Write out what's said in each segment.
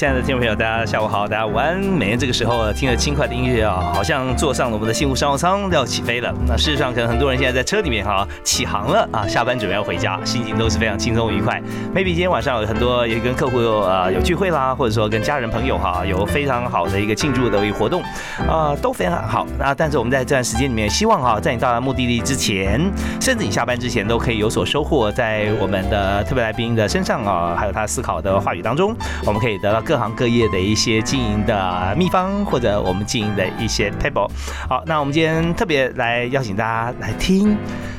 亲爱的听众朋友，大家下午好，大家午安。每天这个时候听着轻快的音乐啊，好像坐上了我们的幸福商务舱要起飞了。那事实上，可能很多人现在在车里面哈起航了啊，下班准备要回家，心情都是非常轻松愉快。maybe 今天晚上有很多也跟客户有啊有聚会啦，或者说跟家人朋友哈有非常好的一个庆祝的一个活动啊，都非常好。那但是我们在这段时间里面，希望哈在你到达目的地之前，甚至你下班之前，都可以有所收获，在我们的特别来宾的身上啊，还有他思考的话语当中，我们可以得到。各行各业的一些经营的秘方，或者我们经营的一些 table。好，那我们今天特别来邀请大家来听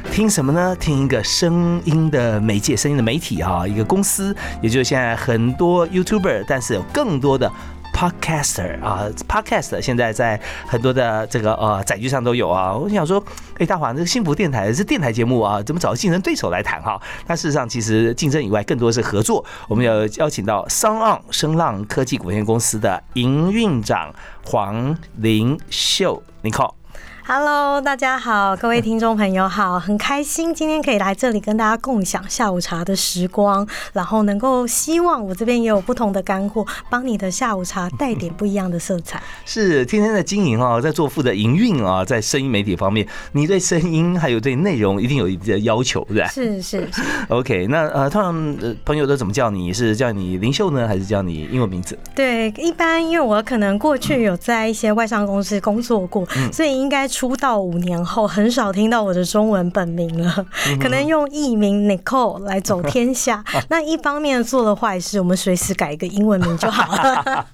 听什么呢？听一个声音的媒介，声音的媒体啊，一个公司，也就是现在很多 YouTuber，但是有更多的。Podcaster 啊，Podcast 现在在很多的这个呃载具上都有啊。我想说，哎，大华，这个幸福电台是电台节目啊，怎么找竞争对手来谈哈？那事实上，其实竞争以外，更多是合作。我们要邀请到商昂声浪科技股份有限公司的营运长黄林秀，你好。Hello，大家好，各位听众朋友好，很开心今天可以来这里跟大家共享下午茶的时光，然后能够希望我这边也有不同的干货，帮你的下午茶带点不一样的色彩。是天天在经营啊，在做负责营运啊，在声音媒体方面，你对声音还有对内容一定有一定的要求，对吧？是是是。OK，那呃，通常朋友都怎么叫你？是叫你林秀呢，还是叫你英文名字？对，一般因为我可能过去有在一些外商公司工作过，所以应该。出道五年后，很少听到我的中文本名了，可能用艺名 Nicole 来走天下。那一方面做了坏事，我们随时改一个英文名就好了。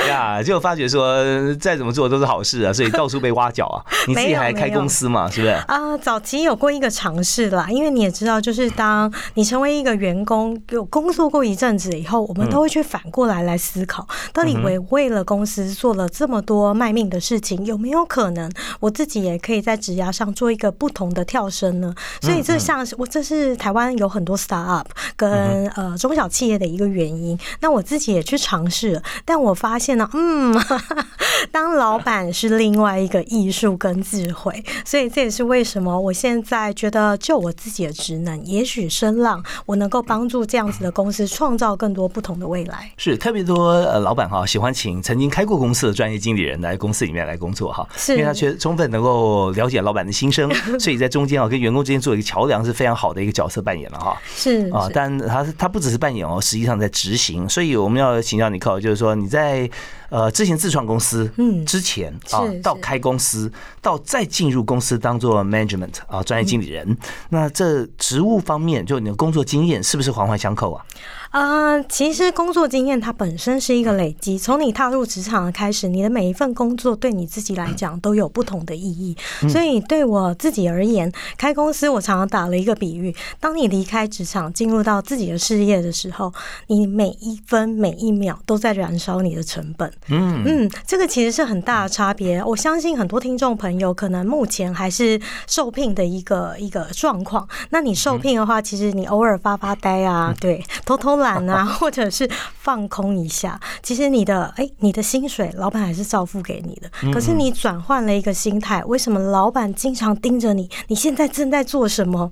呀，就发觉说再怎么做都是好事啊，所以到处被挖角啊。你自己还开公司嘛，是不是？啊，早期有过一个尝试啦，因为你也知道，就是当你成为一个员工，有工作过一阵子以后，我们都会去反过来来思考，到底为为了公司做了这么多卖命的事情，有没有可能？我自己也可以在职涯上做一个不同的跳升呢，所以这像我这是台湾有很多 start up 跟呃中小企业的一个原因。那我自己也去尝试，但我发现呢，嗯，当老板是另外一个艺术跟智慧，所以这也是为什么我现在觉得就我自己的职能，也许声浪我能够帮助这样子的公司创造更多不同的未来。是特别多呃老板哈喜欢请曾经开过公司的专业经理人来公司里面来工作哈，是因为他觉得。充分能够了解老板的心声，所以在中间啊，跟员工之间做一个桥梁是非常好的一个角色扮演了哈。是啊，但他他不只是扮演哦，实际上在执行。所以我们要请教你，靠就是说你在呃之前自创公司，嗯，之前啊到开公司，到再进入公司当做 management 啊专业经理人，那这职务方面，就你的工作经验是不是环环相扣啊？啊，其实工作经验它本身是一个累积，从你踏入职场的开始，你的每一份工作对你自己来讲都有不同的意义。所以对我自己而言，开公司我常常打了一个比喻：当你离开职场，进入到自己的事业的时候，你每一分每一秒都在燃烧你的成本。嗯嗯，这个其实是很大的差别。我相信很多听众朋友可能目前还是受聘的一个一个状况。那你受聘的话，其实你偶尔发发呆啊，对，偷偷。懒啊，或者是放空一下，其实你的哎，你的薪水老板还是照付给你的。可是你转换了一个心态，为什么老板经常盯着你？你现在正在做什么？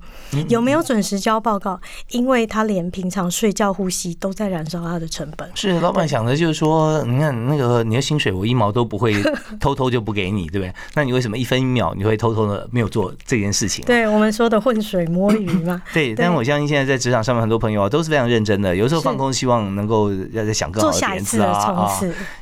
有没有准时交报告？因为他连平常睡觉、呼吸都在燃烧他的成本。是老板想的就是说，你看那个你的薪水，我一毛都不会偷偷就不给你，对不对？那你为什么一分一秒你会偷偷的没有做这件事情？对我们说的浑水摸鱼嘛。对，但我相信现在在职场上面很多朋友啊都是非常认真的。有时候放空，希望能够要再想更好的点子啊！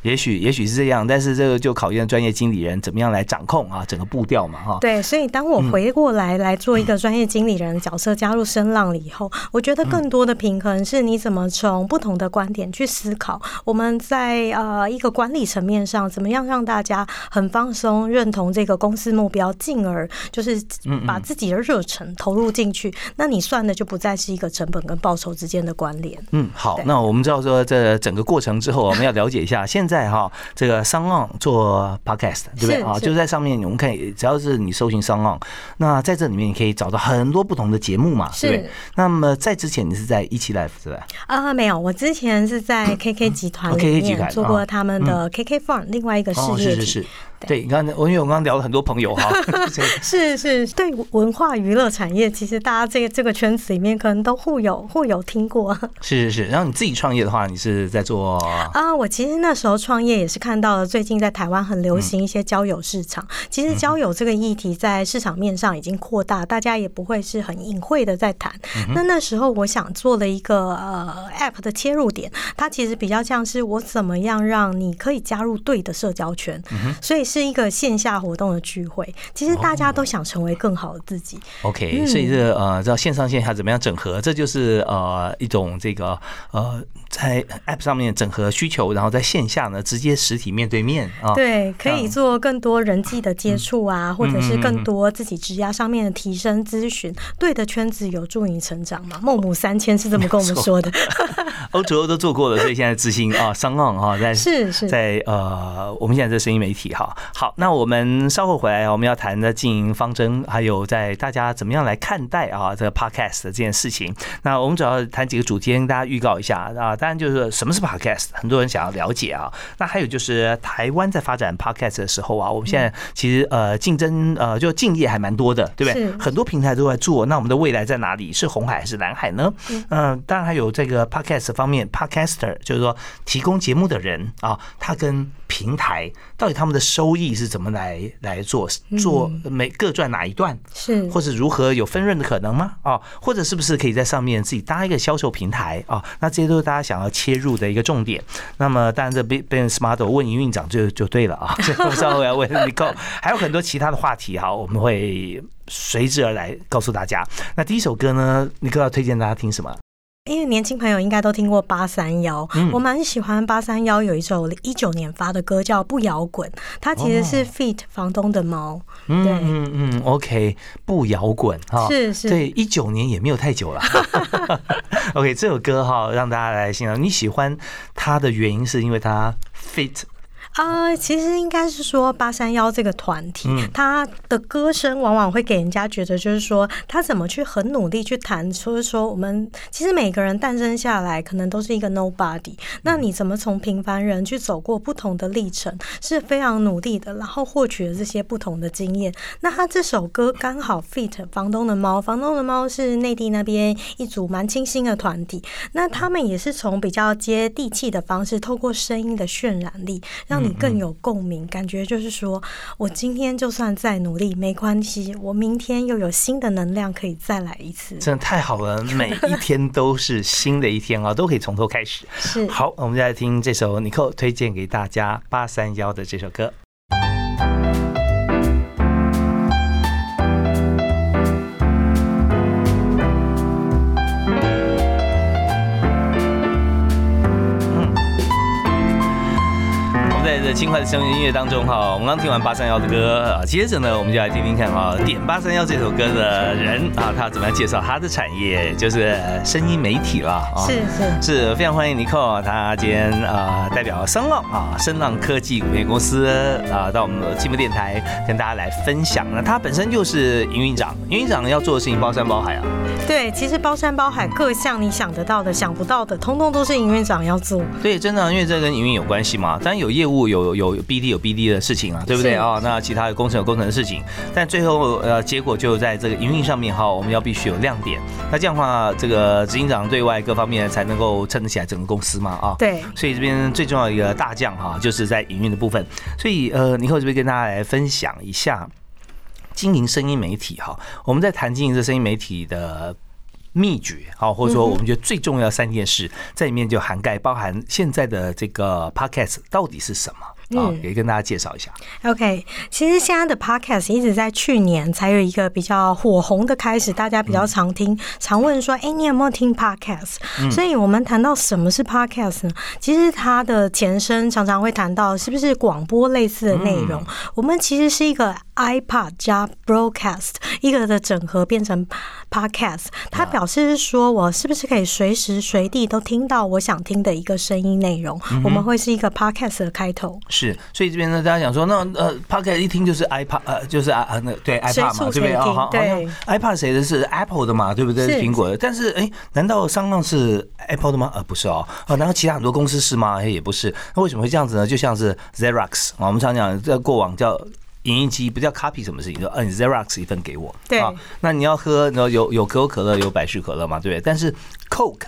也许也许是这样，但是这个就考验专业经理人怎么样来掌控啊整个步调嘛哈。对，所以当我回过来来做一个专业经理人的角色，加入声浪了以后，我觉得更多的平衡是你怎么从不同的观点去思考。我们在呃一个个管理层面上，怎么样让大家很放松，认同这个公司目标，进而就是把自己的热忱投入进去，那你算的就不再是一个成本跟报酬之间的关联。嗯，好，那我们知道说这整个过程之后，我们要了解一下现在哈这个商浪做 podcast 对不对啊？就在上面我们可以只要是你搜寻商浪，那在这里面你可以找到很多不同的节目嘛，对不对？那么在之前你是在一期 life 是吧？啊，没有，我之前是在 KK 集团里面做过他们的 KK Fun 另外一个事业体。对，你看，我因为我刚刚聊了很多朋友哈，是是，对文化娱乐产业，其实大家这个这个圈子里面可能都互有互有听过。是是是，然后你自己创业的话，你是在做啊？我其实那时候创业也是看到了最近在台湾很流行一些交友市场。其实交友这个议题在市场面上已经扩大，大家也不会是很隐晦的在谈。那那时候我想做了一个呃 App 的切入点，它其实比较像是我怎么样让你可以加入对的社交圈，所以。是一个线下活动的聚会，其实大家都想成为更好的自己。OK，所以这呃，知道线上线下怎么样整合，这就是呃一种这个呃在 App 上面整合需求，然后在线下呢直接实体面对面啊，对，可以做更多人际的接触啊，或者是更多自己职涯上面的提升咨询。对的圈子有助你成长嘛？孟母三迁是这么跟我们说的。欧洲都做过了，所以现在执行啊，商浪啊，在是是在呃，我们现在这声音媒体哈。好，那我们稍后回来，我们要谈的经营方针，还有在大家怎么样来看待啊这个 podcast 这件事情。那我们主要谈几个主题，跟大家预告一下啊。当然就是什么是 podcast，很多人想要了解啊。那还有就是台湾在发展 podcast 的时候啊，我们现在其实呃竞争呃就竞业还蛮多的，对不对？很多平台都在做。那我们的未来在哪里？是红海还是蓝海呢？嗯，当然还有这个 podcast 方面，podcaster 就是说提供节目的人啊，他跟平台到底他们的收益是怎么来来做做每各赚哪一段是，或者如何有分润的可能吗？哦，或者是不是可以在上面自己搭一个销售平台啊？那这些都是大家想要切入的一个重点。那么当然这 business model 问营运长就就对了啊。我稍后要问 Nicole，还有很多其他的话题哈，我们会随之而来告诉大家。那第一首歌呢，Nicole 要推荐大家听什么？因为年轻朋友应该都听过八三幺，我蛮喜欢八三幺有一首一九年发的歌叫《不摇滚》，它其实是 feat 房东的猫。嗯嗯嗯，OK，不摇滚哈，是是，对，一九年也没有太久了。OK，这首歌哈，让大家来欣赏。你喜欢它的原因是因为它 feat。啊，其实应该是说八三幺这个团体，他的歌声往往会给人家觉得，就是说他怎么去很努力去谈，就是说我们其实每个人诞生下来可能都是一个 nobody，那你怎么从平凡人去走过不同的历程，是非常努力的，然后获取了这些不同的经验。那他这首歌刚好 fit 房东的猫，房东的猫是内地那边一组蛮清新的团体，那他们也是从比较接地气的方式，透过声音的渲染力让。你更有共鸣，感觉就是说，我今天就算再努力没关系，我明天又有新的能量可以再来一次，真的太好了，每一天都是新的一天啊，都可以从头开始。是好，我们再来听这首 Nicole 推荐给大家八三幺的这首歌。轻快的声音音乐当中哈，我们刚听完八三幺的歌啊，接着呢，我们就来听听看啊，点八三幺这首歌的人啊，他怎么样介绍他的产业，就是声音媒体了啊，是是是非常欢迎尼克，他今天啊代表声浪啊声浪科技有限公司啊到我们的积木电台跟大家来分享。那他本身就是营运长，营运长要做的事情包山包海啊。对，其实包山包海，各项你想得到的、想不到的，通通都是营运长要做。对，真的，因为这跟营运有关系嘛。当然有业务，有有有 BD 有 BD 的事情啊，对不对啊？那其他的工程有工程的事情，但最后呃，结果就在这个营运上面哈，我们要必须有亮点。那这样的话，这个执行长对外各方面才能够撑得起来整个公司嘛啊。对。所以这边最重要一个大将哈，就是在营运的部分。所以呃，你后这边跟大家来分享一下经营声音媒体哈。我们在谈经营这声音媒体的。秘诀，好，或者说我们觉得最重要三件事，在里面就涵盖包含现在的这个 podcast 到底是什么。啊，也跟大家介绍一下。OK，其实现在的 Podcast 一直在去年才有一个比较火红的开始，大家比较常听，常问说：“哎、你有没有听 Podcast？” 所以我们谈到什么是 Podcast 呢？其实它的前身常常会谈到是不是广播类似的内容。我们其实是一个 iPod 加 Broadcast 一个的整合变成 Podcast，它表示是说我是不是可以随时随地都听到我想听的一个声音内容？我们会是一个 Podcast 的开头。是，所以这边呢，大家讲说，那呃 p o c k e t 一听就是 iPad，呃，就是啊啊那对 iPad 嘛，对不对？好，好像 iPad 谁的是 Apple 的嘛，对不对？是苹果的。但是哎，难道商浪是 Apple 的吗？呃，不是哦。啊，难道其他很多公司是吗？哎，也不是。那为什么会这样子呢？就像是 Xerox 啊，我们常讲在过往叫。影印机不叫 copy 什么事情，就嗯 Xerox 一份给我，对啊，那你要喝，然后有有可口可乐，有百事可乐嘛，对不对？但是 Coke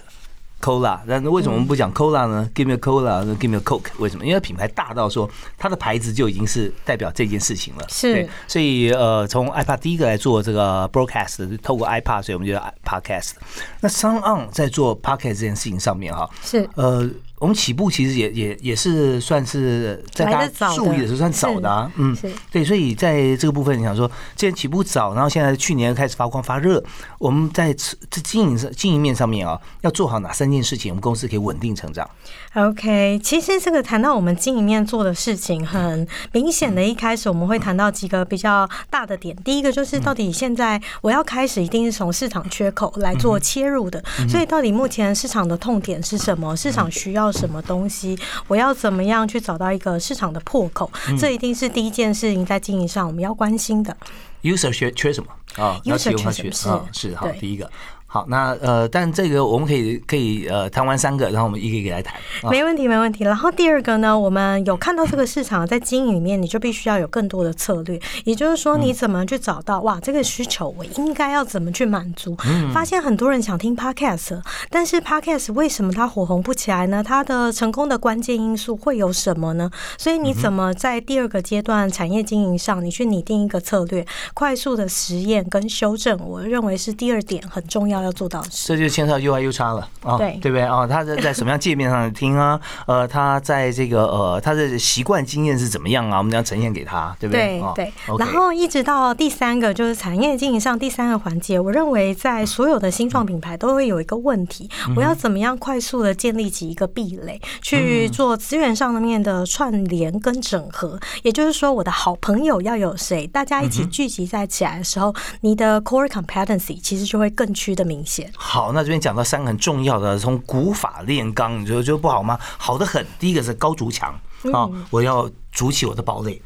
Cola，但是为什么我们不讲 Cola 呢？Give me a Cola，Give me a Coke，为什么？因为品牌大到说它的牌子就已经是代表这件事情了。是对，所以呃，从 iPad 第一个来做这个 broadcast，透过 iPad，所以我们就叫 podcast。那 Sound On 在做 podcast 这件事情上面哈，是呃，我们起步其实也也也是算是在大家来得早的注意的时候算早的啊，嗯是，对，所以在这个部分，你想说，既然起步早，然后现在去年开始发光发热，我们在这经营上经营面上面啊，要做好哪三件事情，我们公司可以稳定成长？OK，其实这个谈到我们经营面做的事情，很明显的，一开始我们会谈到几个比较大的点。第一个就是到底现在我要开始，一定是从市场缺口来做切入的。所以到底目前市场的痛点是什么？市场需要什么东西？我要怎么样去找到一个市场的破口？这一定是第一件事情在经营上我们要关心的。user 缺缺什么啊 User 缺什么是，是好第一个。好，那呃，但这个我们可以可以呃谈完三个，然后我们一个一个来谈。啊没问题，没问题。然后第二个呢，我们有看到这个市场在经营里面，你就必须要有更多的策略，也就是说，你怎么去找到哇这个需求，我应该要怎么去满足？发现很多人想听 podcast，但是 podcast 为什么它火红不起来呢？它的成功的关键因素会有什么呢？所以你怎么在第二个阶段产业经营上，你去拟定一个策略，快速的实验跟修正，我认为是第二点很重要要做到的事。这就牵涉到 UI U 叉了啊，对对不对啊？他在在什么样界面上听啊？呃，他在这个呃他的习惯经验是怎么样啊？我们要呈现给他，对不对？哦对对然后一直到第三个就是产业经营上第三个环节，我认为在所有的新创品牌都会有一个问题，嗯我要怎么样快速的建立起一个壁垒，去嗯做资源上面的串联跟整合。也就是说，我的好朋友要有谁，大家一起聚集在起来的时候，你的 core competency 其实就会更趋的明显。好，那这边讲到三个很重要的，从古法炼钢，你觉得不好吗？好的很。第一个是高筑墙啊，我要筑起我的堡垒。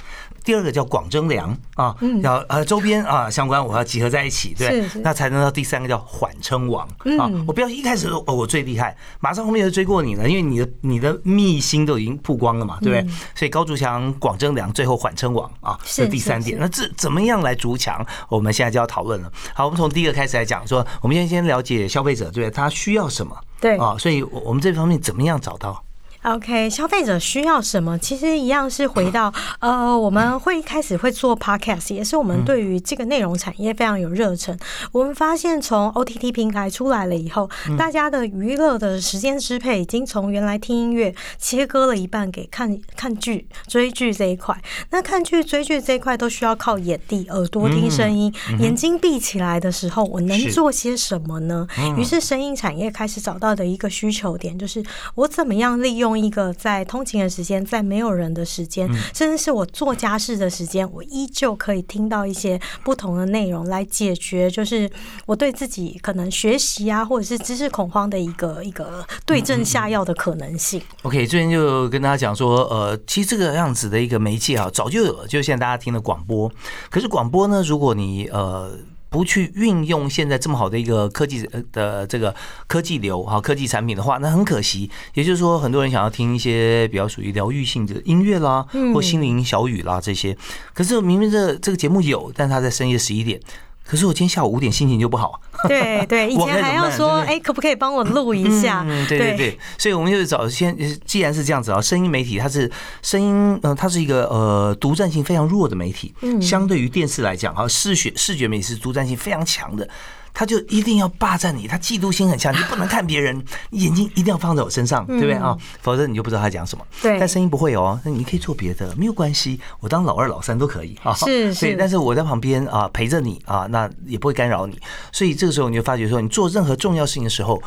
第二个叫广征粮啊，要呃周边啊相关我要集合在一起，对那才能到第三个叫缓称王啊。我不要一开始哦我最厉害，马上后面就追过你了，因为你的你的秘辛都已经曝光了嘛，对不对？所以高筑墙、广征粮，最后缓称王啊，是这第三点。那这怎么样来筑墙？我们现在就要讨论了。好，我们从第一个开始来讲，说我们先先了解消费者，对不对？他需要什么？对啊，所以我我们这方面怎么样找到？OK，消费者需要什么？其实一样是回到呃，我们会开始会做 Podcast，也是我们对于这个内容产业非常有热忱。我们发现从 OTT 平台出来了以后，大家的娱乐的时间支配已经从原来听音乐切割了一半给看看剧、追剧这一块。那看剧、追剧这一块都需要靠眼地、耳朵听声音，眼睛闭起来的时候，我能做些什么呢？于是声音产业开始找到的一个需求点，就是我怎么样利用一个在通勤的时间，在没有人的时间，甚至是我做家事的时间，我依旧可以听到一些不同的内容，来解决就是我对自己可能学习啊，或者是知识恐慌的一个一个对症下药的可能性。OK，最近就跟大家讲说，呃，其实这个样子的一个媒介啊，早就有了，就现在大家听的广播。可是广播呢，如果你呃不去运用现在这么好的一个科技呃的这个科技流哈科技产品的话，那很可惜。也就是说，很多人想要听一些比较属于疗愈性的音乐啦，或心灵小语啦这些。可是明明这这个节目有，但他在深夜十一点。可是我今天下午五点心情就不好，对对，以前还要说，哎，可不可以帮我录一下？嗯，对对对，所以我们就是找先，既然是这样子啊，声音媒体它是声音，呃，它是一个呃独占性非常弱的媒体，相对于电视来讲啊，视觉视觉媒体是独占性非常强的。他就一定要霸占你，他嫉妒心很强，你不能看别人，你 眼睛一定要放在我身上，对不对啊？否则你就不知道他讲什么。对但声音不会哦，那你可以做别的，没有关系，我当老二、老三都可以啊。是 对，是但是我在旁边啊陪着你啊，那也不会干扰你，所以这个时候你就发觉说，你做任何重要事情的时候。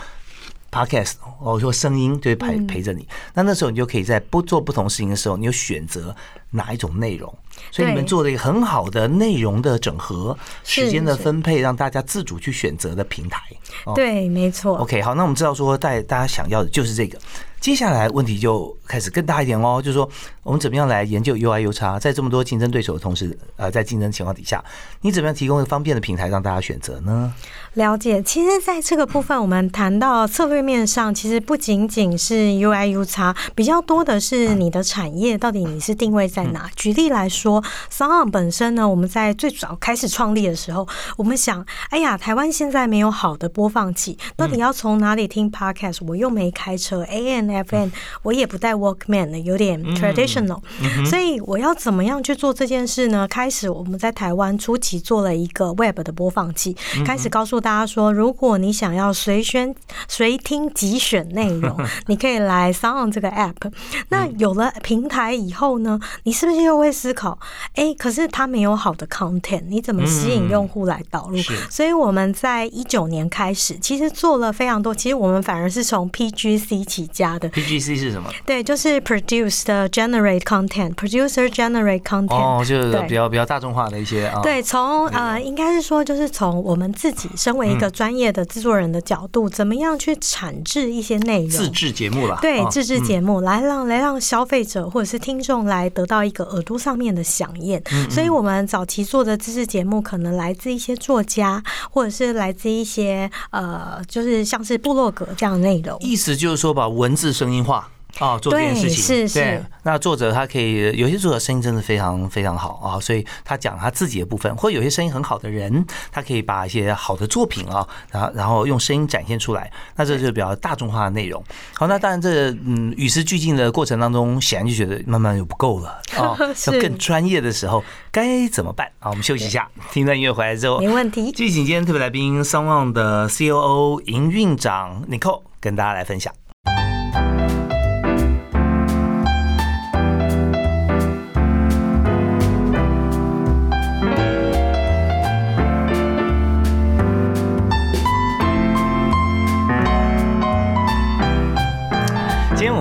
Podcast，我说声音就会陪陪着你，那那时候你就可以在不做不同事情的时候，你有选择哪一种内容，所以你们做了一个很好的内容的整合，时间的分配，让大家自主去选择的平台。哦对，没错。OK，好，那我们知道说，大大家想要的就是这个。接下来问题就开始更大一点哦，就是说我们怎么样来研究 UI U 差，在这么多竞争对手的同时，呃，在竞争情况底下，你怎么样提供一个方便的平台让大家选择呢？了解，其实在这个部分，我们谈到策略面上，其实不仅仅是 UI U 差，比较多的是你的产业到底你是定位在哪。举例来说 s o n 本身呢，我们在最早开始创立的时候，我们想，哎呀，台湾现在没有好的播放器，到底要从哪里听 Podcast？我又没开车，ANFM，我也不带 Walkman 的，有点 traditional，、所以我要怎么样去做这件事呢？开始我们在台湾初期做了一个 Web 的播放器，开始告诉大家说，如果你想要随选随听即选内容，你可以来 Sound 这个 App。那有了平台以后呢，你是不是又会思考，哎，可是它没有好的 content，你怎么吸引用户来导入？是所以我们在一九年开始，其实做了非常多。其实我们反而是从 PGC 起家的，PGC 是什么？对，就是 produce 的 generate content，producer generate content。哦，就是比较比较大众化的一些啊。对，从呃，应该是说，就是从我们自己身为一嗯个专业的制作人的角度，怎么样去产制一些内容，自制节目了。对哦自制节目来让来让消费者或者是听众来得到一个耳朵上面的响应。嗯所以我们早期做的知识节目，可能来自一些作家，或者是来自一些呃，就是像是部落格这样的内容。意思就是说把文字声音化。啊，做这件事情对是是。那作者他可以有些作者声音真的非常非常好啊，所以他讲他自己的部分，或有些声音很好的人，他可以把一些好的作品啊，然后然后用声音展现出来。那这就是比较大众化的内容。好，那当然这嗯与时俱进的过程当中，显然就觉得慢慢就不够了啊，要更专业的时候该怎么办啊？我们休息一下，听段音乐回来之后，没问题。继续请今天特别来宾 n On 的 COO 营运长 Nicole 跟大家来分享。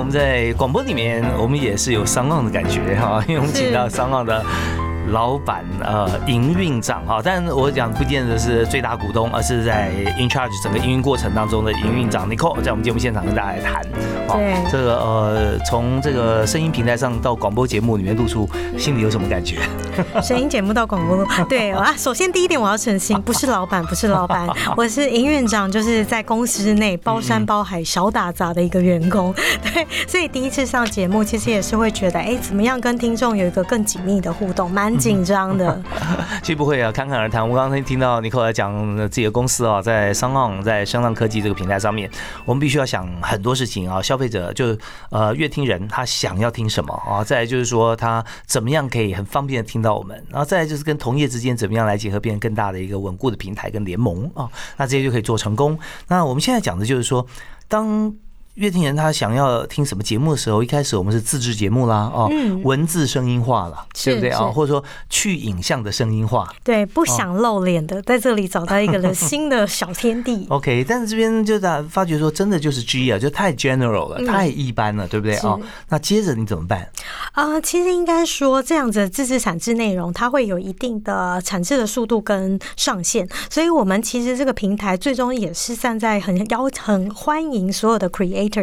我们在广播里面，我们也是有商浪的感觉哈，因为我们请到商浪的老板呃营运长哈，但我讲不见得是最大股东，而是在 in charge 整个营运过程当中的营运长 Nicole 在我们节目现场跟大家来谈。哦对这个呃从这个声音平台上到广播节目里面露出，心里有什么感觉？声音节目到广播，对啊。首先第一点我要澄清，不是老板，不是老板，我是营运长，就是在公司内包山包海、少打杂的一个员工。对，所以第一次上节目，其实也是会觉得，哎，怎么样跟听众有一个更紧密的互动，蛮紧张的。其实不会啊，侃侃而谈。我刚才听到尼克来讲自己的公司啊，在商浪在商浪科技这个平台上面，我们必须要想很多事情啊。消费者就呃乐听人他想要听什么啊，再来就是说他怎么样可以很方便的听到我们，然后再来就是跟同业之间怎么样来结合，变成更大的一个稳固的平台跟联盟啊，那这些就可以做成功。那我们现在讲的就是说，当乐听人他想要听什么节目的时候，一开始我们是自制节目啦，哦，嗯文字声音化了，对不对啊？是或者说去影像的声音化。对，不想露脸的，在这里找到一个了新的小天地。OK，但是这边就在发觉说，真的就是 G 啊，就太 general 了，嗯太一般了，对不对是啊？那接着你怎么办？啊、其实应该说，这样子自制产制内容，它会有一定的产制的速度跟上限，所以我们其实这个平台最终也是站在很邀很欢迎所有的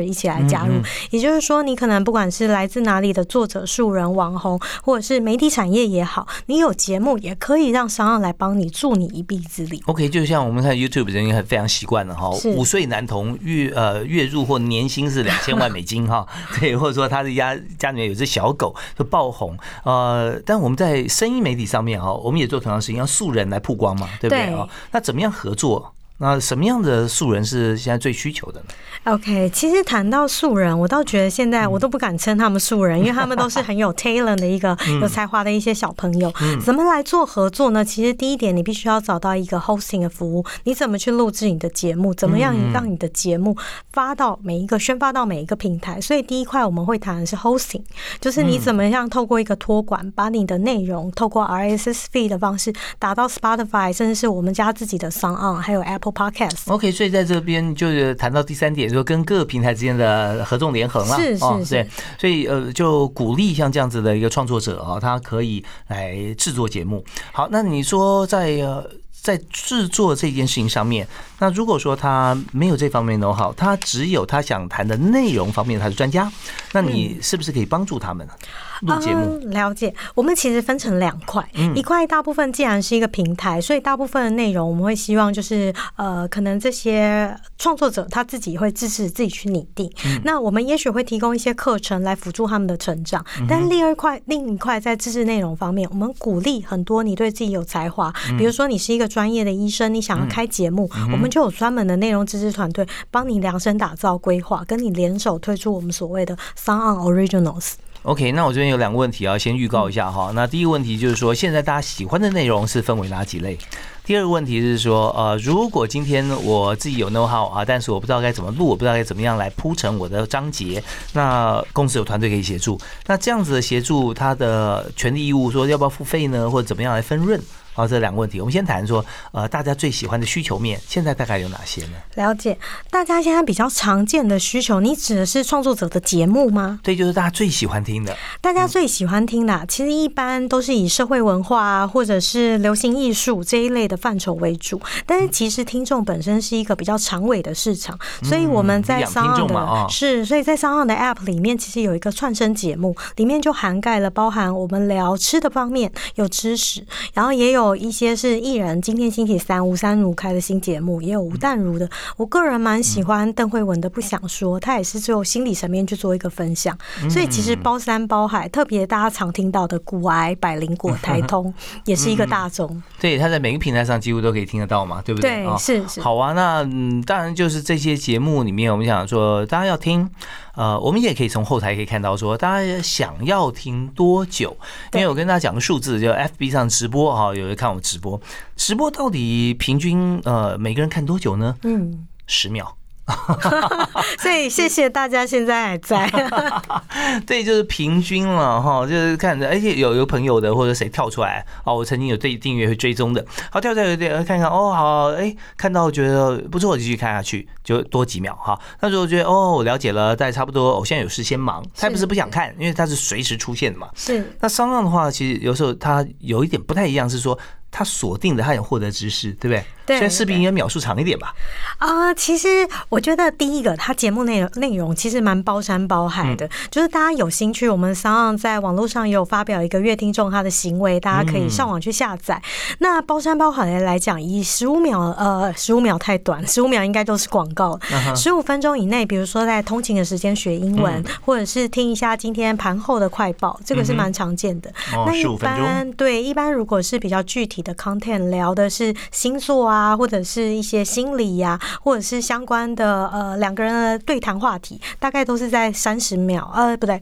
一起来加入。也就是说，你可能不管是来自哪里的作者、素人、网红，或者是媒体产业也好，你有节目也可以让商岸来帮你助你一臂之力。OK，就像我们看 YouTube 人也很非常习惯了哈，五岁男童月呃月入或年薪是两千万美金哈，对，或者说他的家家里面有只小狗就爆红，呃，但我们在声音媒体上面哈，我们也做同样的事情，让素人来曝光嘛，对不对对啊？那怎么样合作？那什么样的素人是现在最需求的呢？OK，其实谈到素人，我倒觉得现在我都不敢称他们素人，因为他们都是 很有 talent 的一个有才华的一些小朋友。怎么来做合作呢？其实第一点，你必须要找到一个 hosting 的服务，你怎么去录制你的节目，怎么样让你的节目发到每一个宣发到每一个平台。所以第一块我们会谈的是 hosting，就是你怎么样透过一个托管，把你的内容透过 RSS feed 的方式打到 Spotify，甚至是我们家自己的 s o n g On，还有 Apple Podcast。OK，所以在这边就是谈到第三点，说跟各个平台之间的合纵连横了，是是哦，对，所以呃，就鼓励像这样子的一个创作者啊，他可以来制作节目。好，那你说在呃。在制作这件事情上面，那如果说他没有这方面 know how，他只有他想谈的内容方面他是专家，那你是不是可以帮助他们录节目？嗯了解，我们其实分成两块，嗯一块大部分既然是一个平台，所以大部分的内容我们会希望就是呃，可能这些创作者他自己会支持自己去拟定。嗯那我们也许会提供一些课程来辅助他们的成长，嗯但另一块另一块在自制内容方面，我们鼓励很多你对自己有才华，嗯比如说你是一个专业的医生，你想要开节目，我们就有专门的内容自制团队帮你量身打造规划，跟你联手推出我们所谓的 Sound Originals。OK，那我这边有两个问题啊，先预告一下哈。那第一个问题就是说，现在大家喜欢的内容是分为哪几类？第二个问题是说，呃，如果今天我自己有 know how 啊，但是我不知道该怎么录，我不知道该怎么样来铺成我的章节，那公司有团队可以协助，那这样子的协助，他的权利义务说要不要付费呢，或者怎么样来分润？好，这两个问题，我们先谈说，呃，大家最喜欢的需求面，现在大概有哪些呢？了解，大家现在比较常见的需求，你指的是创作者的节目吗？对，就是大家最喜欢听的。大家最喜欢听的啊，其实一般都是以社会文化啊，或者是流行艺术这一类的范畴为主。但是其实听众本身是一个比较长尾的市场，所以我们在商岸众嘛哦的是，所以在商岸的 App 里面，其实有一个串声节目，里面就涵盖了包含我们聊吃的方面有知识，然后也有一些是艺人。今天星期三，吴三如开的新节目，也有吴淡如的。我个人蛮喜欢邓慧文的《不想说》，他也是就心理层面去做一个分享。所以其实包山包海，特别大家常听到的古癌、百灵果、台通，也是一个大众。对，他在每个平台上几乎都可以听得到嘛，对不对？对哦是是好啊，那嗯，当然就是这些节目里面，我们想说，大家要听，呃，我们也可以从后台可以看到说，大家想要听多久？因为我跟大家讲个数字，就 FB 上直播哈，有人看我直播，直播到底平均呃每个人看多久呢？嗯，十秒。所以谢谢大家现在还在。对，就是平均了哈，就是看着，而且有有朋友的或者谁跳出来哦，我曾经有对订阅会追踪的，好跳出来有点看看哦，好哎，看到觉得不错，继续看下去，就多几秒哈。那时候觉得哦，我了解了，大概差不多，我现在有事先忙，他也不是不想看，因为他是随时出现的嘛。是那商量的话，其实有时候他有一点不太一样，是说。它锁定的，他有获得知识，对不对？对所以势必应该描述长一点吧。啊、其实我觉得第一个，他节目内容内容其实蛮包山包海的，就是大家有兴趣，我们商上在网络上也有发表一个乐听众他的行为，大家可以上网去下载。那包山包海的来讲，以十五秒呃十五秒太短，十五秒应该都是广告，十五分钟以内，比如说在通勤的时间学英文，或者是听一下今天盘后的快报，这个是蛮常见的。哦，那一。般对一般如果是比较具体的 content 聊的是星座啊，或者是一些心理呀、或者是相关的呃两个人的对谈话题，大概都是在三十秒呃不对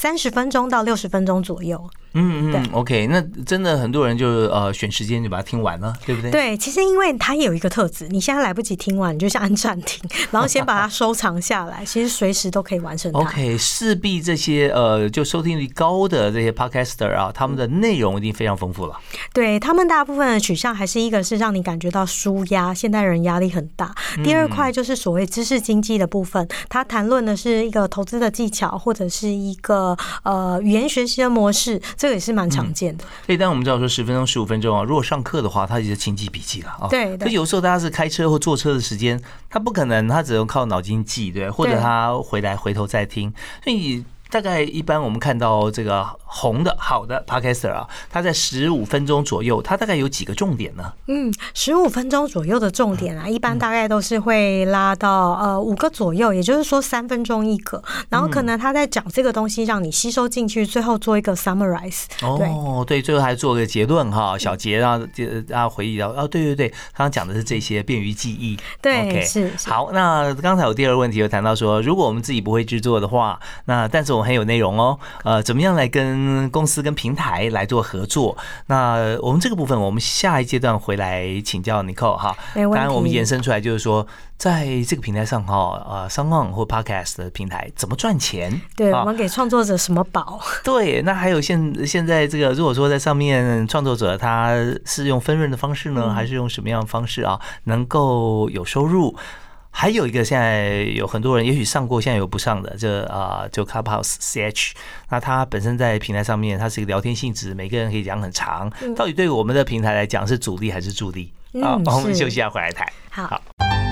三十分钟到六十分钟左右。对嗯嗯，OK，那真的很多人就呃选时间就把它听完了，对不对？对，其实因为它也有一个特质，你现在来不及听完，你就先按暂停，然后先把它收藏下来，其实随时都可以完成它。OK，势必这些呃，就收听率高的这些 Podcaster 啊，他们的内容一定非常丰富了。对他们大部分的取向还是一个是让你感觉到舒压，现代人压力很大。第二块就是所谓知识经济的部分，它谈论的是一个投资的技巧，或者是一个呃语言学习的模式，这个也是蛮常见的。所以，但我们知道说十分钟、十五分钟啊，如果上课的话，他就是轻记笔记了啊。对对可有时候大家是开车或坐车的时间，他不可能，他只能靠脑筋记，对，或者他回来回头再听。所以大概一般我们看到这个红的好的 podcaster 啊，它在十五分钟左右，它大概有几个重点呢？嗯，十五分钟左右的重点啊，一般大概都是会拉到呃五个左右，也就是说三分钟一个，然后可能他在讲这个东西，让你吸收进去，最后做一个 summarize。哦，对，最后还做个结论哈，小结让让回忆到哦，对对对，刚刚讲的是这些，便于记忆。对，是好。那刚才有第二个问题有谈到说，如果我们自己不会制作的话，那但是我很有内容哦，呃，怎么样来跟公司跟平台来做合作？那我们这个部分，我们下一阶段回来请教 Nicole 哈。当然，我们延伸出来就是说，在这个平台上哈，呃 o n 或 Podcast 的平台怎么赚钱？对，我们给创作者什么宝？对，那还有现现在这个，如果说在上面创作者他是用分润的方式呢，还是用什么样的方式啊，能够有收入？还有一个，现在有很多人也许上过，现在有不上的，这啊，就 Clubhouse CH，那它本身在平台上面，它是一个聊天性质，每个人可以讲很长。到底对我们的平台来讲是主力还是助力？啊，我们休息一下，回来谈。好。每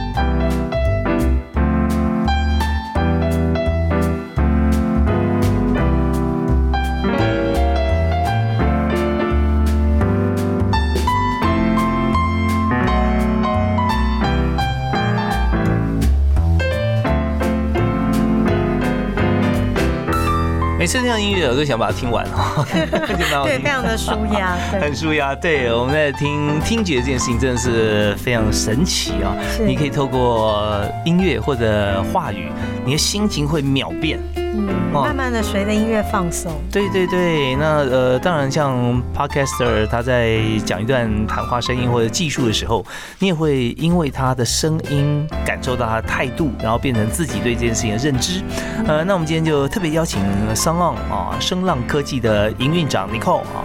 次听音乐，我都想把它听完哦，对，非常的舒压，很舒压。对，我们在听听觉这件事情真的是非常神奇啊！你可以透过音乐或者话语，你的心情会秒变。慢慢的随着音乐放松。对对对，那呃，当然像 podcaster 他在讲一段谈话声音或者技术的时候，你也会因为他的声音感受到他的态度，然后变成自己对这件事情的认知。呃，那我们今天就特别邀请 Song 啊，声浪科技的营运长 Nicole 啊。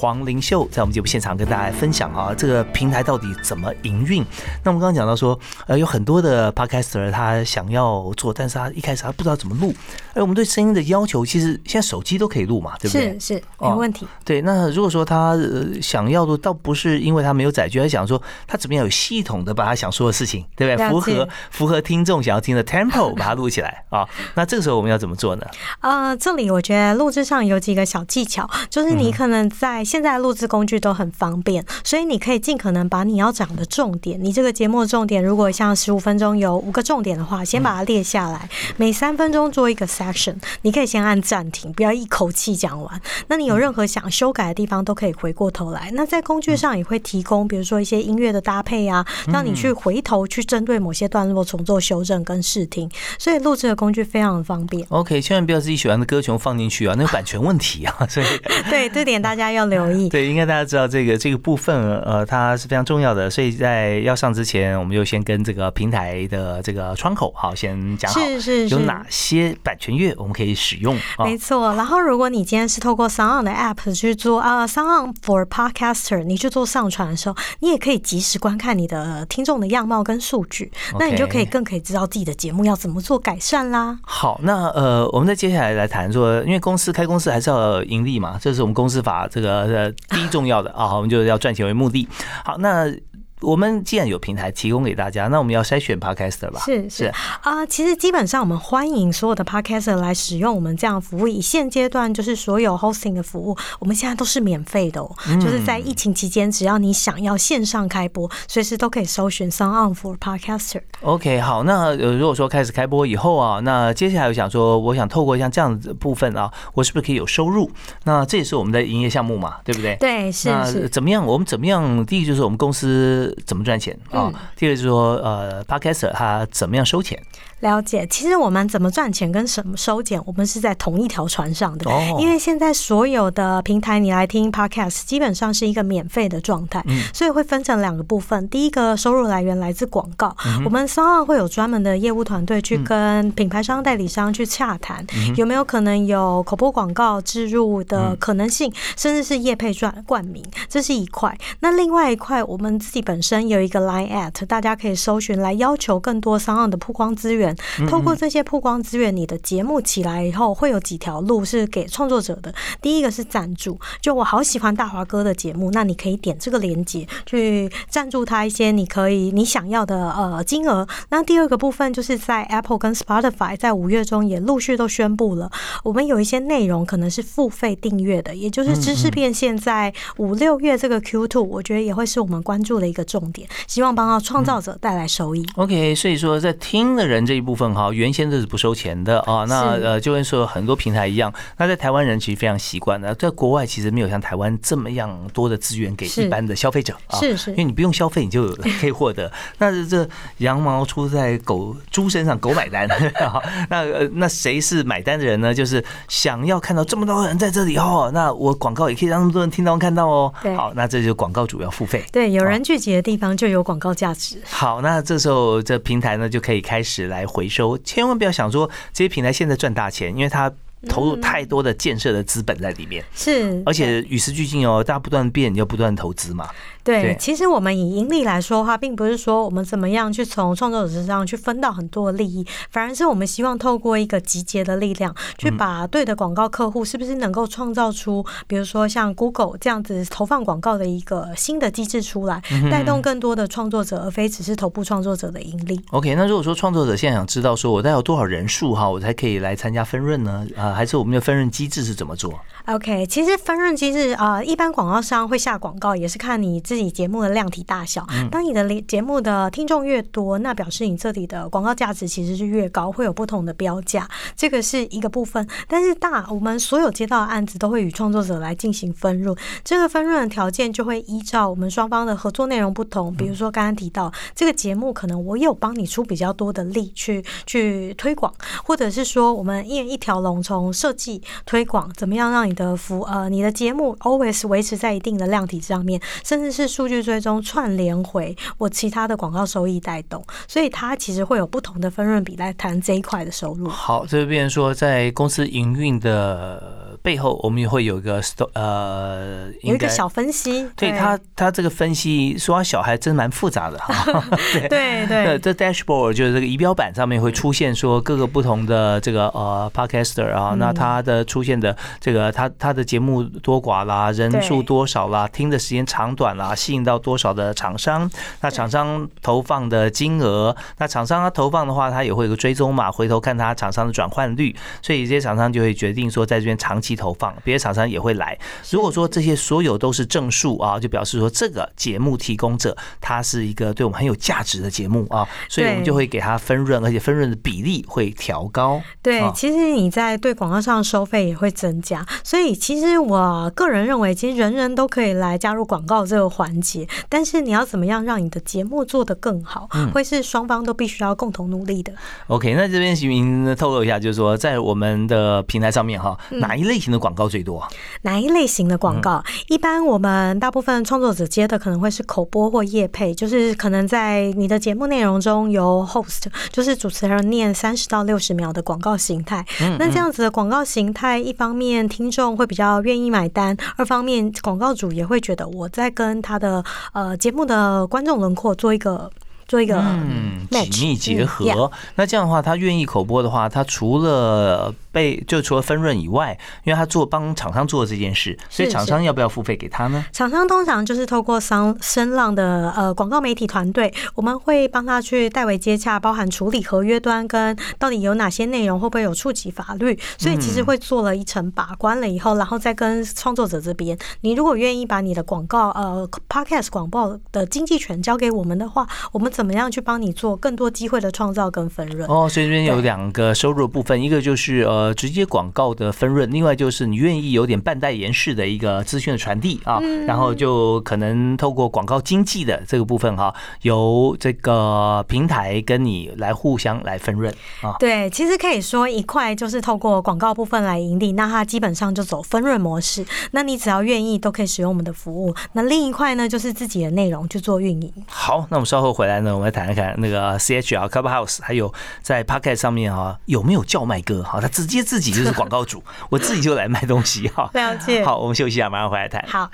黄灵秀在我们节目现场跟大家分享啊，这个平台到底怎么营运？那我们刚刚讲到说，呃，有很多的 podcaster 他想要做，但是他一开始他不知道怎么录。哎，我们对声音的要求，其实现在手机都可以录嘛，对不对？是是，没问题。对，那如果说他想要录，倒不是因为他没有载具，他想说他怎么样有系统的把他想说的事情，对不对？符合符合听众想要听的 tempo，把它录起来啊。那这个时候我们要怎么做呢？呃，这里我觉得录制上有几个小技巧，就是你可能在。现在录制工具都很方便，所以你可以尽可能把你要讲的重点，你这个节目的重点，如果像十五分钟有五个重点的话，先把它列下来，每三分钟做一个 section，你可以先按暂停，不要一口气讲完。那你有任何想修改的地方，都可以回过头来。那在工具上也会提供，比如说一些音乐的搭配啊，让你去回头去针对某些段落重做修正跟试听。所以录制的工具非常的方便。OK，千万不要自己喜欢的歌全放进去啊，那个版权问题啊。所以 对这点大家要留。对，应该大家知道这个这个部分，呃，它是非常重要的，所以在要上之前，我们就先跟这个平台的这个窗口好先讲好，是是有哪些版权乐我们可以使用。没错，然后如果你今天是透过 Sound 的 App 去做啊，Sound for Podcaster，你去做上传的时候，你也可以及时观看你的听众的样貌跟数据，那你就可以更可以知道自己的节目要怎么做改善啦。好，那呃，我们在接下来来谈说，因为公司开公司还是要盈利嘛，这是我们公司法这个。呃，第一重要的啊，我们就是要赚钱为目的。好，那。我们既然有平台提供给大家，那我们要筛选 podcaster 吧？是是啊，其实基本上我们欢迎所有的 podcaster 来使用我们这样服务。以现阶段就是所有 hosting 的服务，我们现在都是免费的哦。就是在疫情期间，只要你想要线上开播，随时都可以搜寻 Sound On for Podcaster。OK，好，那呃，如果说开始开播以后啊，那接下来我想说，我想透过像这样的部分啊，我是不是可以有收入？那这也是我们的营业项目嘛，对不对？对，是是。怎么样？我们怎么样？第一就是我们公司。怎么赚钱啊？第二就是说，呃，Podcaster 他怎么样收钱？了解，其实我们怎么赚钱跟什么收钱，我们是在同一条船上的。哦。因为现在所有的平台你来听 Podcast，基本上是一个免费的状态，所以会分成两个部分。第一个收入来源来自广告，我们商号会有专门的业务团队去跟品牌商、代理商去洽谈，有没有可能有口播广告植入的可能性，甚至是业配赚冠名，这是一块。那另外一块，我们自己本身有一个 Line at，大家可以搜寻来要求更多商号的曝光资源。源。透过这些曝光资源，你的节目起来以后，会有几条路是给创作者的。第一个是赞助，就我好喜欢大华哥的节目，那你可以点这个链接去赞助他一些你可以你想要的呃金额。那第二个部分就是在 Apple 跟 Spotify 在五月中也陆续都宣布了，我们有一些内容可能是付费订阅的，也就是知识变现，在五六月这个 Q two，我觉得也会是我们关注的一个重点，希望帮到创造者带来收益。OK，所以说在听的人这一部分哈，原先这是不收钱的啊。那呃，就跟说很多平台一样，那在台湾人其实非常习惯的，在国外其实没有像台湾这么样多的资源给一般的消费者啊。是是，因为你不用消费，你就可以获得。那这羊毛出在狗猪身上，狗买单。那呃，那谁是买单的人呢？就是想要看到这么多人在这里哦，那我广告也可以让那么多人听到看到哦。好，那这就是广告主要付费。对，有人聚集的地方就有广告价值。好，那这时候这平台呢就可以开始来回收，千万不要想说这些平台现在赚大钱，因为它。投入太多的建设的资本在里面，是，而且与时俱进哦，大家不断变，要不断投资嘛。对，其实我们以盈利来说的话，并不是说我们怎么样去从创作者身上去分到很多的利益，反而是我们希望透过一个集结的力量，去把对的广告客户是不是能够创造出，比如说像 Google 这样子投放广告的一个新的机制出来，带动更多的创作者，而非只是头部创作者的盈利。OK，那如果说创作者现在想知道说我概有多少人数哈，我才可以来参加分润呢？啊？还是我们的分润机制是怎么做？？OK，其实分润机制啊，一般广告商会下广告，也是看你自己节目的量体大小。当你的节目的听众越多，那表示你这里的广告价值其实是越高，会有不同的标价。这个是一个部分。但是大我们所有接到的案子都会与创作者来进行分润，这个分润的条件就会依照我们双方的合作内容不同。比如说刚刚提到这个节目，可能我有帮你出比较多的力去去推广，或者是说我们一人一条龙从设计推广怎么样让你的服呃你的节目 always 维持在一定的量体上面，甚至是数据追踪串联回我其他的广告收益带动，所以它其实会有不同的分润比来谈这一块的收入。好，这边说在公司营运的。背后我们也会有一个呃，有一个小分析。对他，他这个分析说小孩真蛮复杂的哈。对对，这 dashboard 就是这个仪表板上面会出现说各个不同的这个呃 podcaster 啊，那他的出现的这个他他的节目多寡啦，人数多少啦，听的时间长短啦，吸引到多少的厂商，那厂商投放的金额，那厂商他投放的话，他也会有个追踪嘛，回头看他厂商的转换率，所以这些厂商就会决定说在这边长期。投放，别的厂商也会来。如果说这些所有都是正数啊，就表示说这个节目提供者他是一个对我们很有价值的节目啊，所以我们就会给他分润，而且分润的比例会调高。对，其实你在对广告上收费也会增加。所以其实我个人认为，其实人人都可以来加入广告这个环节，但是你要怎么样让你的节目做得更好，会是双方都必须要共同努力的。OK，那这边徐明透露一下，就是说在我们的平台上面哈，哪一类？型的广告最多，哪一类型的广告？一般我们大部分创作者接的可能会是口播或业配，就是可能在你的节目内容中由 host，就是主持人念三十到六十秒的广告形态。那这样子的广告形态，一方面听众会比较愿意买单，二方面广告主也会觉得我在跟他的呃节目的观众轮廓做一个。做一个嗯紧密结合，那这样的话，他愿意口播的话，他除了被就除了分润以外，因为他做帮厂商做这件事，所以厂商要不要付费给他呢？厂商通常就是透过商声浪的呃广告媒体团队，我们会帮他去代为接洽，包含处理合约端跟到底有哪些内容会不会有触及法律，所以其实会做了一层把关了以后，然后再跟创作者这边，你如果愿意把你的广告呃 podcast 广告的经济权交给我们的话，我们。怎么样去帮你做更多机会的创造跟分润？哦，所以这边有两个收入部分，一个就是呃直接广告的分润，另外就是你愿意有点半代言式的一个资讯的传递啊，然后就可能透过广告经济的这个部分哈，由这个平台跟你来互相来分润啊。对，其实可以说一块就是透过广告部分来盈利，那它基本上就走分润模式。那你只要愿意都可以使用我们的服务。那另一块呢，就是自己的内容去做运营。好，那我们稍后回来呢。我们来谈一谈那个 C H R Clubhouse，还有在 Pocket 上面啊，有没有叫卖哥？哈，他直接自己就是广告主，我自己就来卖东西哈。了解。好，我们休息一下，马上回来谈。好。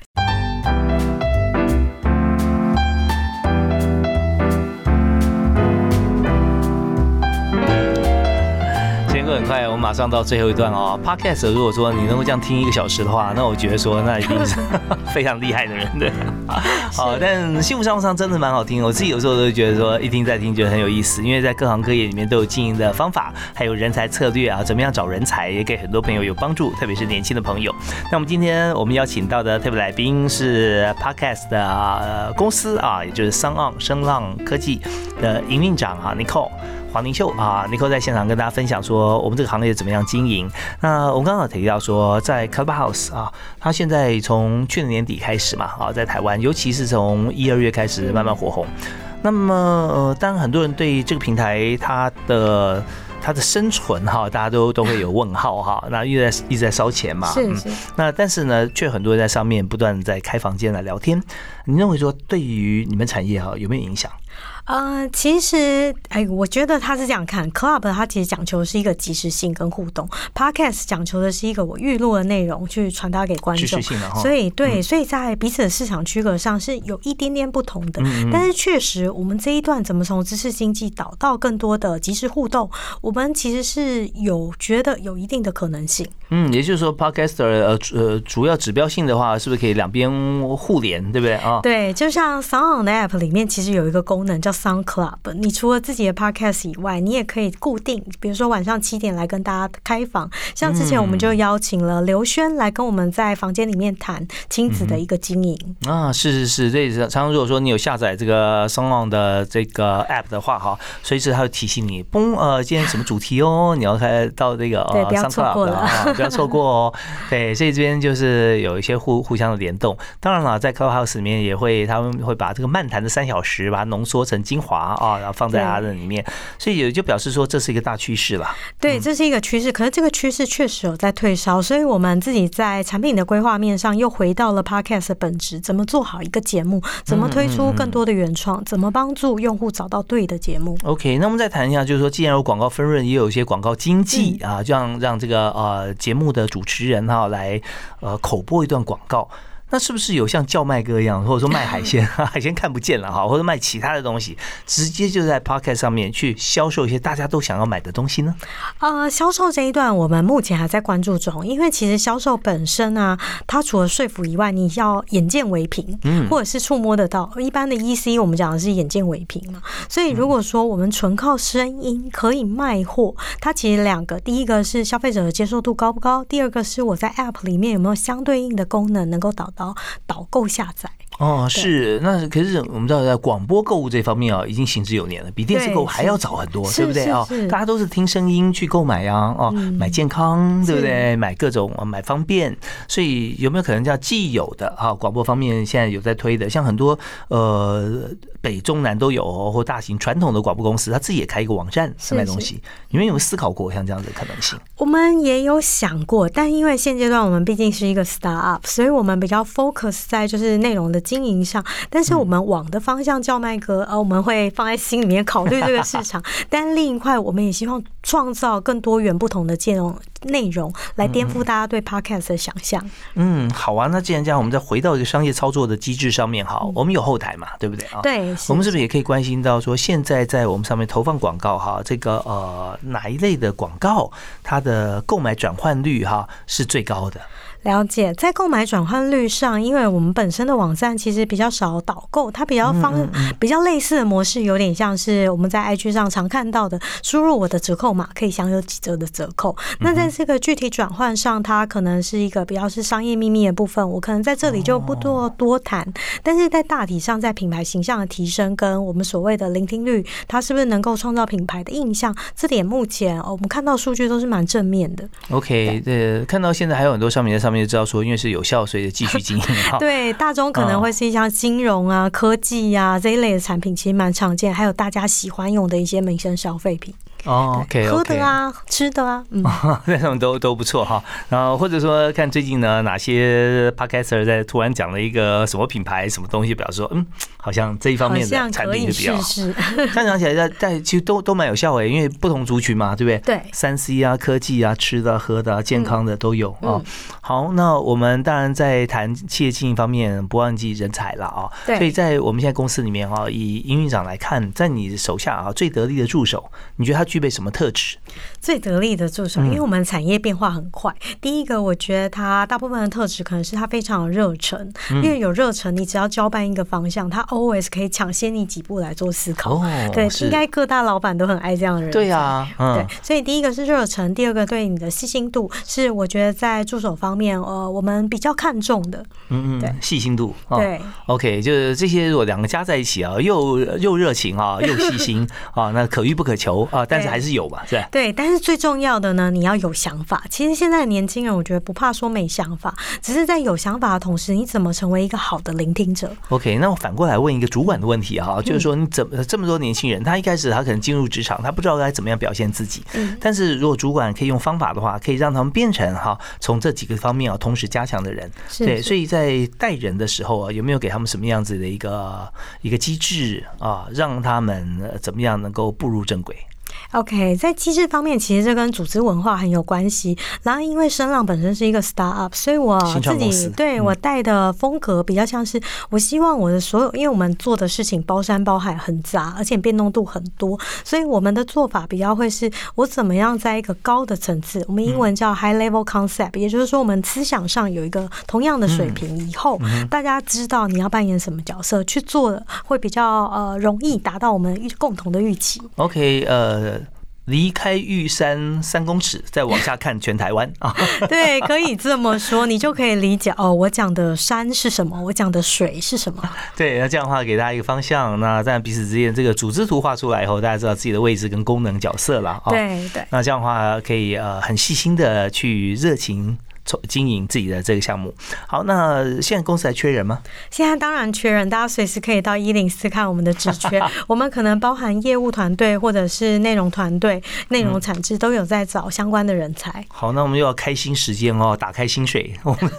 过很快，我们马上到最后一段哦。Podcast 如果说你能够这样听一个小时的话，那我觉得说那一定是 非常厉害的人对。好，但幸福商务舱真的蛮好听，我自己有时候都觉得说一听再听觉得很有意思，因为在各行各业里面都有经营的方法，还有人才策略啊，怎么样找人才，也给很多朋友有帮助，特别是年轻的朋友。那我们今天我们邀请到的特别来宾是 Podcast 的公司啊，也就是商浪声浪科技的营运长啊，Nicole。黄宁秀啊，尼克在现场跟大家分享说，我们这个行业怎么样经营。那我们刚刚提到说，在 Clubhouse 啊，它现在从去年年底开始嘛，啊，在台湾，尤其是从一二月开始慢慢火红。那么，呃，当然很多人对这个平台它的它的生存哈，大家都都会有问号哈。那一直在一直在烧钱嘛，是是。那但是呢，却很多人在上面不断在开房间来聊天。你认为说，对于你们产业哈，有没有影响？呃，其实，哎，我觉得他是这样看，Club 它其实讲求的是一个即时性跟互动，Podcast 讲求的是一个我预录的内容去传达给观众，所以对，所以在彼此的市场区隔上是有一点点不同的。但是确实，我们这一段怎么从知识经济导到更多的即时互动，我们其实是有觉得有一定的可能性。嗯，也就是说，Podcaster 呃呃主要指标性的话，是不是可以两边互联，对不对啊？对，就像 Sound 的 App 里面其实有一个功能叫。Sound Club，你除了自己的 Podcast 以外，你也可以固定，比如说晚上七点来跟大家开房。像之前我们就邀请了刘轩来跟我们在房间里面谈亲子的一个经营。啊，是是是，这常常如果说你有下载这个 Sound 的这个 App 的话，哈，随时它会提醒你，嘣，呃，今天什么主题哦，你要开到这个对，不要错过了，不要错过哦。对，所以这边就是有一些互互相的联动。当然了，在 Clubhouse 里面也会，他们会把这个漫谈的三小时把它浓缩成。精华啊，然后放在它的里面，所以也就表示说这是一个大趋势了。对，这是一个趋势。可是这个趋势确实有在退烧，所以我们自己在产品的规划面上又回到了 Podcast 的本质：怎么做好一个节目，怎么推出更多的原创，怎么帮助用户找到对的节目。OK，那我们再谈一下，就是说，既然有广告分润，也有一些广告经济啊，就让让这个呃节目的主持人哈来呃口播一段广告。那是不是有像叫卖哥一样，或者说卖海鲜，海鲜看不见了哈，或者卖其他的东西，直接就在 Podcast 上面去销售一些大家都想要买的东西呢？呃，销售这一段我们目前还在关注中，因为其实销售本身啊，它除了说服以外，你要眼见为凭，嗯，或者是触摸得到。一般的 EC 我们讲的是眼见为凭嘛，所以如果说我们纯靠声音可以卖货，它其实两个，第一个是消费者的接受度高不高，第二个是我在 App 里面有没有相对应的功能能够导。然后导购下载。哦，是那可是我们知道，在广播购物这方面啊，已经行之有年了，比电视购物还要早很多，对不对啊？大家都是听声音去购买呀，哦，买健康，对不对？买各种买方便，所以有没有可能叫既有的啊？广播方面现在有在推的，像很多呃北中南都有，或大型传统的广播公司，他自己也开一个网站是卖东西。你们有没有思考过像这样的可能性？我们也有想过，但因为现阶段我们毕竟是一个 start up，所以我们比较 focus 在就是内容的。经营上，但是我们往的方向叫麦哥，呃，我们会放在心里面考虑这个市 场。但另一块，我们也希望创造更多元不同的内容内容，来颠覆大家对 podcast 的想象。嗯，好啊。那既然这样，我们再回到一个商业操作的机制上面，哈，我们有后台嘛，对不对啊？对。我们是不是也可以关心到说，现在在我们上面投放广告，哈，这个呃哪一类的广告，它的购买转换率哈是最高的？了解，在购买转换率上，因为我们本身的网站其实比较少导购，它比较方比较类似的模式，有点像是我们在 IG 上常看到的，输入我的折扣码可以享有几折的折扣。那在这个具体转换上，它可能是一个比较是商业秘密的部分，我可能在这里就不多多谈。但是在大体上，在品牌形象的提升跟我们所谓的聆听率，它是不是能够创造品牌的印象？这点目前我们看到数据都是蛮正面的。OK，对，看到现在还有很多商品在上面。就知道说，因为是有效，所以继续经营。对，大众可能会是一像金融啊、科技呀这一类的产品，其实蛮常见，还有大家喜欢用的一些民生消费品。哦，OK，喝的啊，吃的啊，嗯，那种都都不错哈。然后或者说看最近呢，哪些 Podcaster 在突然讲了一个什么品牌、什么东西，表示说，嗯，好像这一方面的产品就比较。这样讲起来，在在其实都都蛮有效诶，因为不同族群嘛，对不对？对。三 C 啊，科技啊，吃的、喝的、健康的都有啊。好，那我们当然在谈企业经营方面，不忘记人才了啊。对。所以在我们现在公司里面哈，以营运长来看，在你手下啊最得力的助手，你觉得他？具备什么特质？最得力的助手，因为我们产业变化很快。第一个，我觉得他大部分的特质可能是他非常有热忱，因为有热忱，你只要交办一个方向，他 always 可以抢先你几步来做思考。对，应该各大老板都很爱这样的人。对呀，对，所以第一个是热忱，第二个对你的细心度是我觉得在助手方面，呃，我们比较看重的。嗯嗯，对，细心度。对，OK，就是这些，如果两个加在一起啊，又又热情啊，又细心 啊，那可遇不可求啊，但是还是有吧，是吧？对，但是最重要的呢，你要有想法。其实现在的年轻人，我觉得不怕说没想法，只是在有想法的同时，你怎么成为一个好的聆听者？OK，那我反过来问一个主管的问题哈，就是说你怎么这么多年轻人，他一开始他可能进入职场，他不知道该怎么样表现自己，嗯，但是如果主管可以用方法的话，可以让他们变成哈，从这几个方面啊同时加强的人，对，所以在带人的时候啊，有没有给他们什么样子的一个一个机制啊，让他们怎么样能够步入正轨？OK，在机制方面，其实这跟组织文化很有关系。然后，因为声浪本身是一个 startup，所以我自己对我带的风格比较像是，我希望我的所有，因为我们做的事情包山包海很杂，而且变动度很多，所以我们的做法比较会是我怎么样在一个高的层次，我们英文叫 high level concept，也就是说我们思想上有一个同样的水平，以后大家知道你要扮演什么角色去做，会比较呃容易达到我们共同的预期。OK，呃。离开玉山三公尺，再往下看全台湾啊！对，可以这么说，你就可以理解哦。我讲的山是什么？我讲的水是什么？对，那这样的话给大家一个方向。那在彼此之间这个组织图画出来以后，大家知道自己的位置跟功能角色了啊。对对。那这样的话可以呃很细心的去热情。经营自己的这个项目。好，那现在公司还缺人吗？现在当然缺人，大家随时可以到一零四看我们的职缺。我们可能包含业务团队或者是内容团队、内容产制都有在找相关的人才。好，那我们又要开新时间哦，打开薪水。我们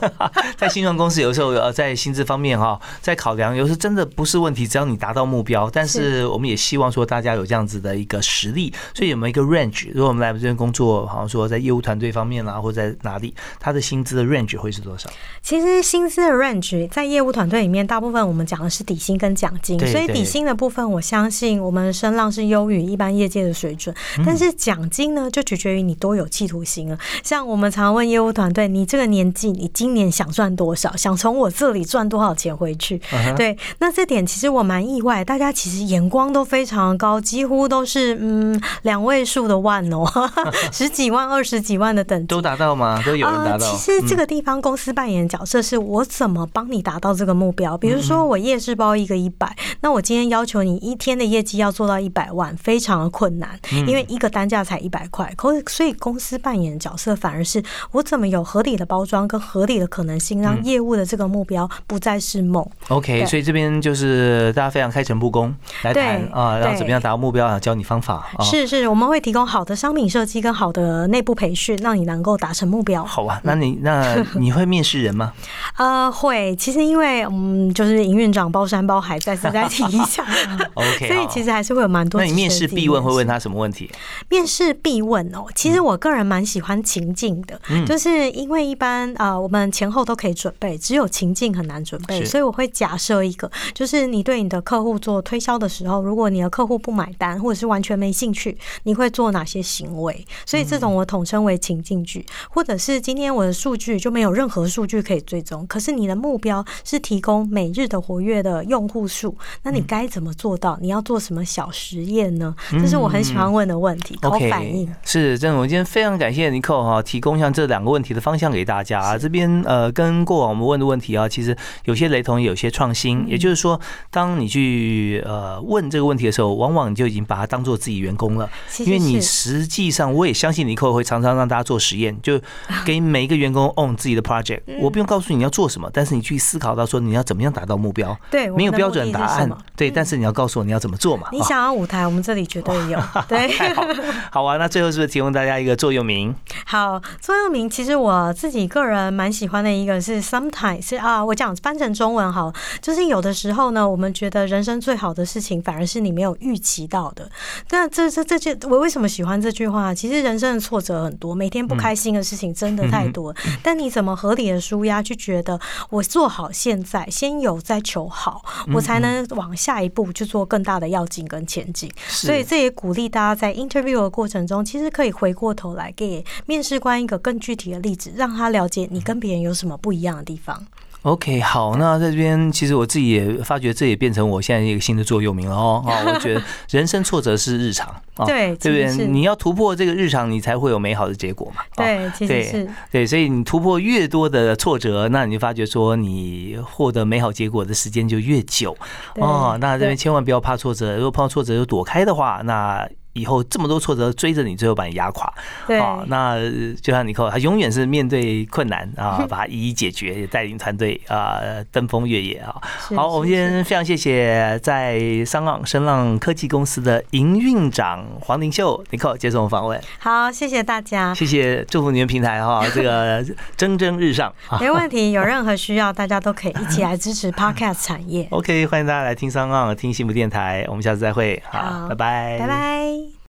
在新创公司有时候呃，在薪资方面哈，在考量，有时真的不是问题，只要你达到目标。但是我们也希望说大家有这样子的一个实力，所以有没有一个 range？如果我们来这边工作，好像说在业务团队方面啦，或者在哪里，他的薪资的 range 会是多少？其实薪资的 range 在业务团队里面，大部分我们讲的是底薪跟奖金，所以底薪的部分，我相信我们声浪是优于一般业界的水准。但是奖金呢，就取决于你多有企图心了。像我们常问业务团队，你这个年纪，你今年想赚多少？想从我这里赚多少钱回去？对，那这点其实我蛮意外，大家其实眼光都非常高，几乎都是嗯两位数的万哦，十几万、二十几万的等级都达到吗？都有。啊，其实这个地方公司扮演角色是我怎么帮你达到这个目标？比如说我夜市包一个一百，那我今天要求你一天的业绩要做到一百万，非常的困难，因为一个单价才一百块。可所以公司扮演的角色反而是我怎么有合理的包装跟合理的可能性，让业务的这个目标不再是梦。OK，所以这边就是大家非常开诚布公来谈啊，然后怎么样达到目标啊，教你方法。是是，我们会提供好的商品设计跟好的内部培训，让你能够达成目标。好啊，那你那 你会面试人吗？呃，会。其实因为嗯，就是营运长包山包海，再次再提一下。OK，所以其实还是会有蛮多。那你面试必问会问他什么问题？面试必问哦，其实我个人蛮喜欢情境的，就是因为一般啊，我们前后都可以准备，只有情境很难准备，所以我会假设一个，就是你对你的客户做推销的时候，如果你的客户不买单或者是完全没兴趣，你会做哪些行为？所以这种我统称为情境剧，或者是。今天我的数据就没有任何数据可以追踪，可是你的目标是提供每日的活跃的用户数，那你该怎么做到？你要做什么小实验呢？这是我很喜欢问的问题。OK，反应是真的。我今天非常感谢尼克哈，提供像这两个问题的方向给大家。这边呃，跟过往我们问的问题啊，其实有些雷同，有些创新。也就是说，当你去呃问这个问题的时候，往往你就已经把它当做自己员工了，因为你实际上我也相信尼克会常常让大家做实验，就。给每一个员工 own 自己的 project，我不用告诉你要做什么，但是你去思考到说你要怎么样达到目标。对，没有标准答案。对，但是你要告诉我你要怎么做嘛。你想要舞台，我们这里绝对有。对，好啊。那最后是不是提供大家一个座右铭？好，座右铭其实我自己个人蛮喜欢的一个是 sometimes 是啊，我讲翻成中文好，就是有的时候呢，我们觉得人生最好的事情反而是你没有预期到的。那这这这句我为什么喜欢这句话？其实人生的挫折很多，每天不开心的事情真。的太多。但你怎么合理的舒压，去觉得我做好现在，先有再求好，我才能往下一步去做更大的要紧跟前进。所以这也鼓励大家在 interview 的过程中，其实可以回过头来给面试官一个更具体的例子，让他了解你跟别人有什么不一样的地方。OK，好，那在这边其实我自己也发觉，这也变成我现在一个新的座右铭了哦。啊，我觉得人生挫折是日常啊，对，对不对？你要突破这个日常，你才会有美好的结果嘛。对，其实是对，所以你突破越多的挫折，那你就发觉说，你获得美好结果的时间就越久哦。那这边千万不要怕挫折，如果碰到挫折就躲开的话，那。以后这么多挫折追着你，最后把你压垮。对，那就像尼克，他永远是面对困难啊，把它一一解决，也带领团队啊登峰越野啊。好，我们今天非常谢谢在商浪声浪科技公司的营运长黄 đình 秀尼克接受我们访问。好，谢谢大家，谢谢祝福你们平台哈，这个蒸蒸日上。没问题，有任何需要，大家都可以一起来支持 Podcast 产业。OK，欢迎大家来听商浪，听幸福电台，我们下次再会。好，拜拜，拜拜。